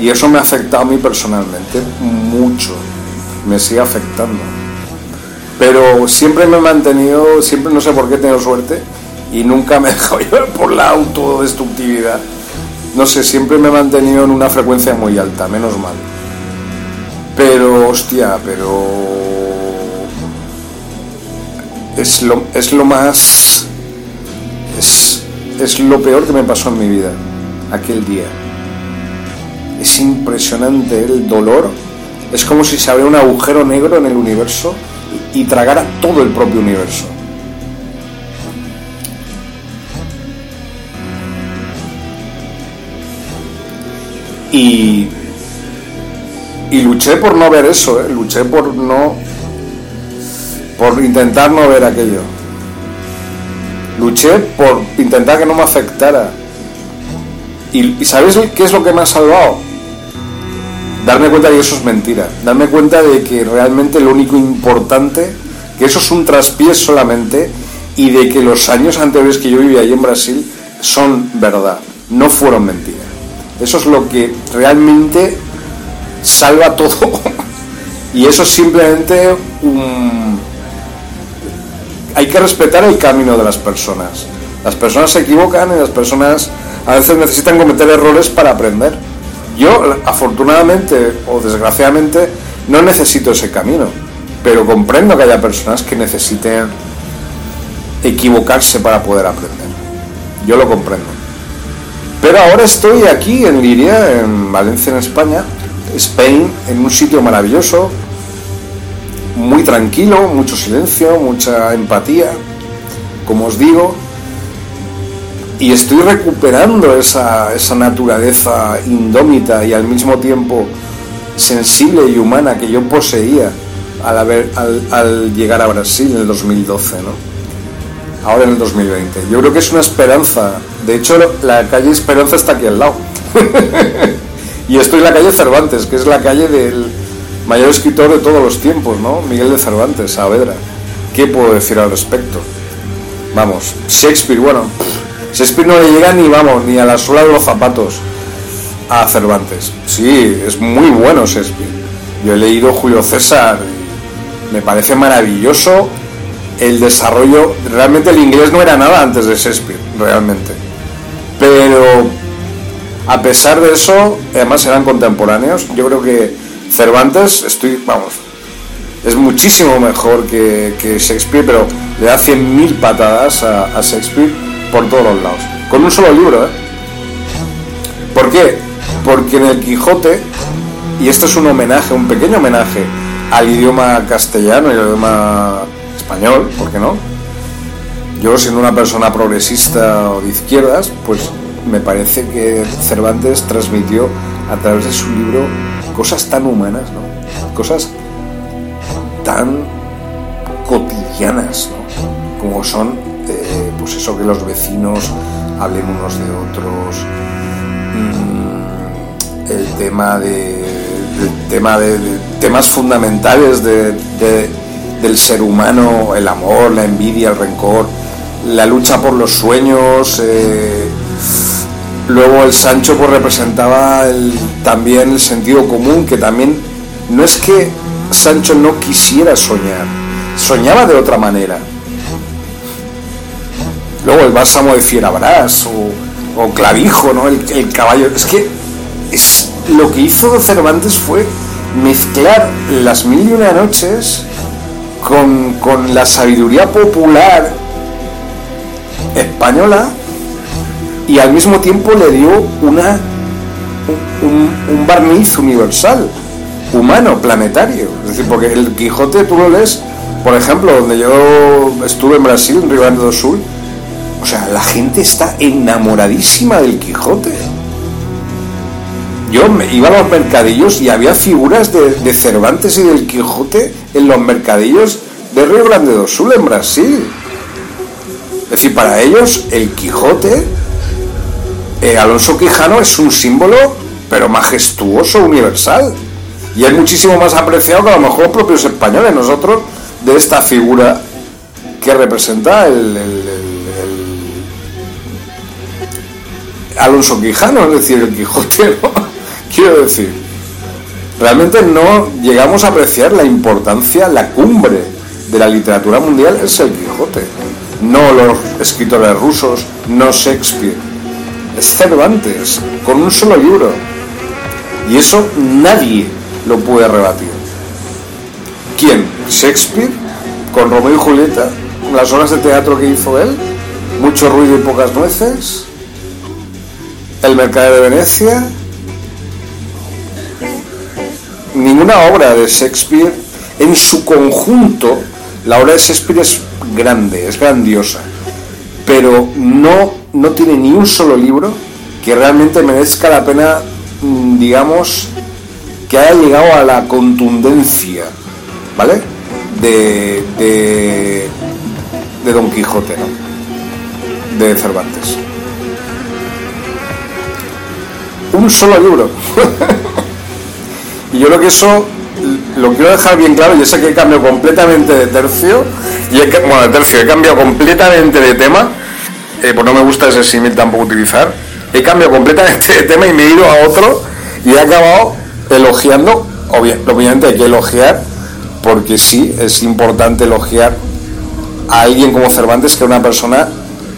Y eso me ha afectado a mí personalmente mucho, me sigue afectando. Pero siempre me he mantenido, siempre no sé por qué he tenido suerte y nunca me he dejado llevar por la autodestructividad. No sé, siempre me he mantenido en una frecuencia muy alta, menos mal. Pero, hostia, pero... Es lo, es lo más... Es, es lo peor que me pasó en mi vida, aquel día. Es impresionante el dolor. Es como si se abriera un agujero negro en el universo y, y tragara todo el propio universo. Y, y luché por no ver eso, ¿eh? luché por no. por intentar no ver aquello. Luché por intentar que no me afectara. Y, ¿sabéis qué es lo que me ha salvado? Darme cuenta de que eso es mentira. Darme cuenta de que realmente lo único importante, que eso es un traspiés solamente, y de que los años anteriores que yo vivía allí en Brasil son verdad, no fueron mentiras. Eso es lo que realmente salva todo. y eso es simplemente un... Hay que respetar el camino de las personas. Las personas se equivocan y las personas a veces necesitan cometer errores para aprender. Yo, afortunadamente o desgraciadamente, no necesito ese camino, pero comprendo que haya personas que necesiten equivocarse para poder aprender. Yo lo comprendo. Pero ahora estoy aquí en Liria, en Valencia, en España, Spain, en un sitio maravilloso, muy tranquilo, mucho silencio, mucha empatía, como os digo, y estoy recuperando esa, esa naturaleza indómita y al mismo tiempo sensible y humana que yo poseía al, al llegar a Brasil en el 2012, ¿no? ahora en el 2020. Yo creo que es una esperanza. De hecho, la calle Esperanza está aquí al lado. y estoy en la calle Cervantes, que es la calle del mayor escritor de todos los tiempos, ¿no? Miguel de Cervantes, Saavedra. ¿Qué puedo decir al respecto? Vamos, Shakespeare, bueno, Shakespeare no le llega ni, vamos, ni a la suela de los zapatos a Cervantes. Sí, es muy bueno Shakespeare. Yo he leído Julio César, me parece maravilloso el desarrollo, realmente el inglés no era nada antes de Shakespeare, realmente. Pero a pesar de eso, además eran contemporáneos, yo creo que Cervantes, estoy, vamos, es muchísimo mejor que, que Shakespeare, pero le da 100.000 patadas a, a, Shakespeare por todos los lados. Con un solo libro, ¿eh? ¿Por qué? Porque en el Quijote, y esto es un homenaje, un pequeño homenaje al idioma castellano y al idioma español, ¿por qué no? Yo siendo una persona progresista o de izquierdas, pues me parece que Cervantes transmitió a través de su libro cosas tan humanas, ¿no? Cosas tan cotidianas, ¿no? Como son, eh, pues eso que los vecinos hablen unos de otros, mmm, el tema de, el tema de, temas fundamentales de del ser humano, el amor, la envidia, el rencor, la lucha por los sueños. Eh, luego el Sancho pues representaba también el sentido común, que también no es que Sancho no quisiera soñar, soñaba de otra manera. Luego el bálsamo de Fierabras o, Clavijo, ¿no? El, caballo. Es que es, lo que hizo Cervantes fue mezclar las mil y una noches con la sabiduría popular española y al mismo tiempo le dio una un, barniz universal, humano, planetario. Es decir, porque el Quijote tú lo lees, por ejemplo, donde yo estuve en Brasil, en Rio Grande do Sul, o sea, la gente está enamoradísima del Quijote. Yo me iba a los mercadillos y había figuras de, de Cervantes y del Quijote en los mercadillos de Río Grande do Sul, en Brasil. Es decir, para ellos el Quijote, eh, Alonso Quijano es un símbolo, pero majestuoso, universal. Y es muchísimo más apreciado que a lo mejor los propios españoles, nosotros, de esta figura que representa el, Alonso Quijano, es decir, el Quijote. Quiero decir, realmente no llegamos a apreciar la importancia, la cumbre de la literatura mundial es el Quijote, no los escritores rusos, no Shakespeare, es Cervantes, con un solo libro. Y eso nadie lo puede rebatir. ¿Quién? ¿Shakespeare? ¿Con Romeo y Julieta? ¿Las obras de teatro que hizo él? ¿Mucho ruido y pocas nueces? ¿El mercader de Venecia? Ninguna obra de Shakespeare en su conjunto, la obra de Shakespeare es grande, es grandiosa, pero no, no tiene ni un solo libro que realmente merezca la pena, mm, digamos, que haya llegado a la contundencia, ¿vale? De, de, de Don Quijote, ¿no? De Cervantes. Un solo libro. y yo creo que eso lo quiero dejar bien claro. Yo sé que he cambiado completamente de tercio. Y he, bueno, de tercio, he cambiado completamente de tema. Eh, pues no me gusta ese símil tampoco utilizar. He cambiado completamente de tema y me he ido a otro y he acabado elogiando. obvia- obviamente hay que elogiar porque sí, es importante elogiar a alguien como Cervantes, que era una persona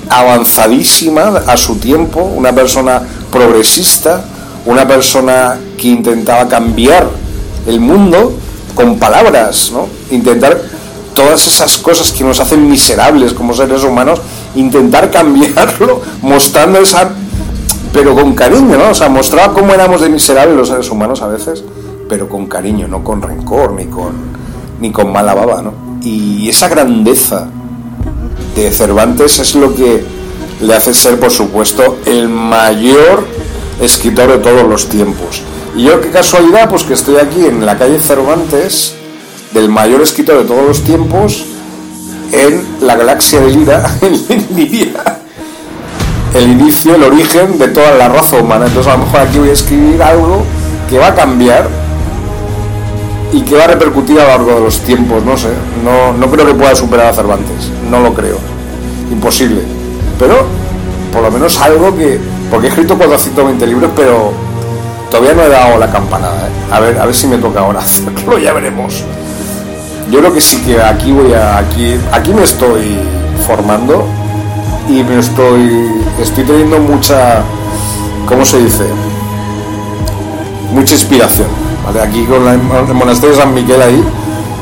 avanzadísima a su tiempo, una persona progresista, una persona que intentaba cambiar el mundo con palabras, ¿no? Intentar todas esas cosas que nos hacen miserables como seres humanos, intentar cambiarlo, mostrando esa pero con cariño, ¿no? O sea, mostraba cómo éramos de miserables los seres humanos a veces, pero con cariño, no con rencor ni con ni con mala baba, ¿no? Y esa grandeza de Cervantes es lo que le hace ser, por supuesto, el mayor escritor de todos los tiempos. Y yo, qué casualidad, pues que estoy aquí en la calle Cervantes, del mayor escritor de todos los tiempos, en la galaxia de Lira, en Liria, el inicio, el origen de toda la raza humana. Entonces, a lo mejor aquí voy a escribir algo que va a cambiar y que va a repercutir a lo largo de los tiempos, no sé. No, no creo que pueda superar a Cervantes, no lo creo. Imposible. Pero, por lo menos algo que. Porque he escrito 420 libros, pero todavía no he dado la campanada. ¿eh? A, ver, a ver si me toca ahora hacerlo, ya veremos. Yo creo que sí que aquí voy a. Aquí, aquí me estoy formando y me estoy. Estoy teniendo mucha. ¿Cómo se dice? Mucha inspiración. ¿vale? Aquí con el monasterio de San Miguel ahí.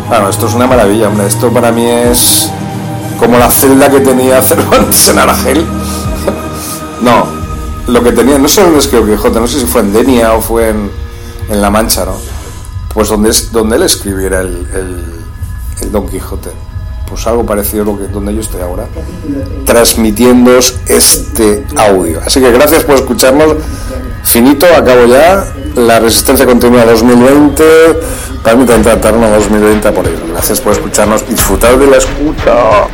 Bueno, esto es una maravilla, hombre. Esto para mí es como la celda que tenía Cervantes en Aragel. no, lo que tenía, no sé dónde escribió Quijote, no sé si fue en Denia o fue en, en La Mancha, ¿no? Pues donde, es, donde él escribiera el, el Don Quijote. Pues algo parecido a lo que, donde yo estoy ahora, transmitiéndoos este audio. Así que gracias por escucharnos. Finito, acabo ya. La resistencia continua 2020. Permítanme tratarnos 2020 por ello. Gracias por escucharnos. Disfrutar de la escucha.